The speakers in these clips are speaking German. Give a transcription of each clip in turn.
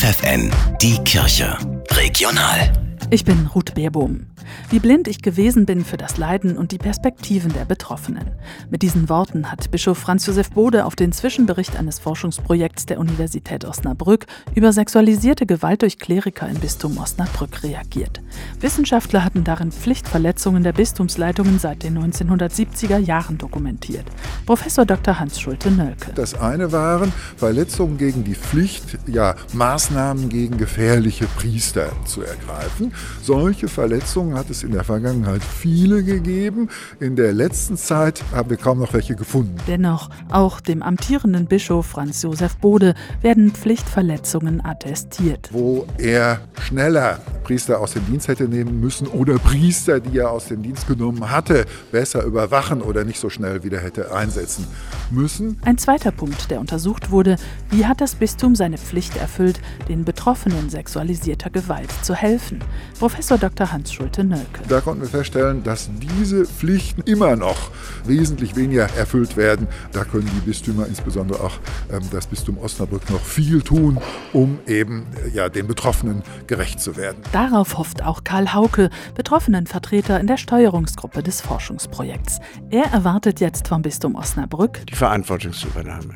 FFN, die Kirche. Regional. Ich bin Ruth Beerbohm. Wie blind ich gewesen bin für das Leiden und die Perspektiven der Betroffenen. Mit diesen Worten hat Bischof Franz Josef Bode auf den Zwischenbericht eines Forschungsprojekts der Universität Osnabrück über sexualisierte Gewalt durch Kleriker im Bistum Osnabrück reagiert. Wissenschaftler hatten darin Pflichtverletzungen der Bistumsleitungen seit den 1970er Jahren dokumentiert. Professor Dr. Hans Schulte-Nölke. Das eine waren Verletzungen gegen die Pflicht, ja, Maßnahmen gegen gefährliche Priester zu ergreifen. Solche Verletzungen hat es in der Vergangenheit viele gegeben. In der letzten Zeit haben wir kaum noch welche gefunden. Dennoch, auch dem amtierenden Bischof Franz Josef Bode werden Pflichtverletzungen attestiert. Wo er schneller Priester aus dem Dienst hätte nehmen müssen oder Priester, die er aus dem Dienst genommen hatte, besser überwachen oder nicht so schnell wieder hätte einsetzen müssen. Ein zweiter Punkt, der untersucht wurde, wie hat das Bistum seine Pflicht erfüllt, den Betroffenen sexualisierter Gewalt zu helfen? Professor Dr. Hans Schulte-Nölke. Da konnten wir feststellen, dass diese Pflichten immer noch wesentlich weniger erfüllt werden. Da können die Bistümer, insbesondere auch ähm, das Bistum Osnabrück, noch viel tun, um eben äh, ja, den Betroffenen gerecht zu werden. Darauf hofft auch Karl Hauke, Betroffenenvertreter in der Steuerungsgruppe des Forschungsprojekts. Er erwartet jetzt vom Bistum Osnabrück die Verantwortungsübernahme.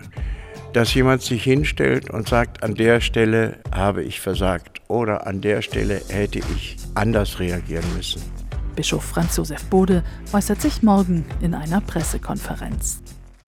Dass jemand sich hinstellt und sagt, an der Stelle habe ich versagt oder an der Stelle hätte ich anders reagieren müssen. Bischof Franz Josef Bode äußert sich morgen in einer Pressekonferenz.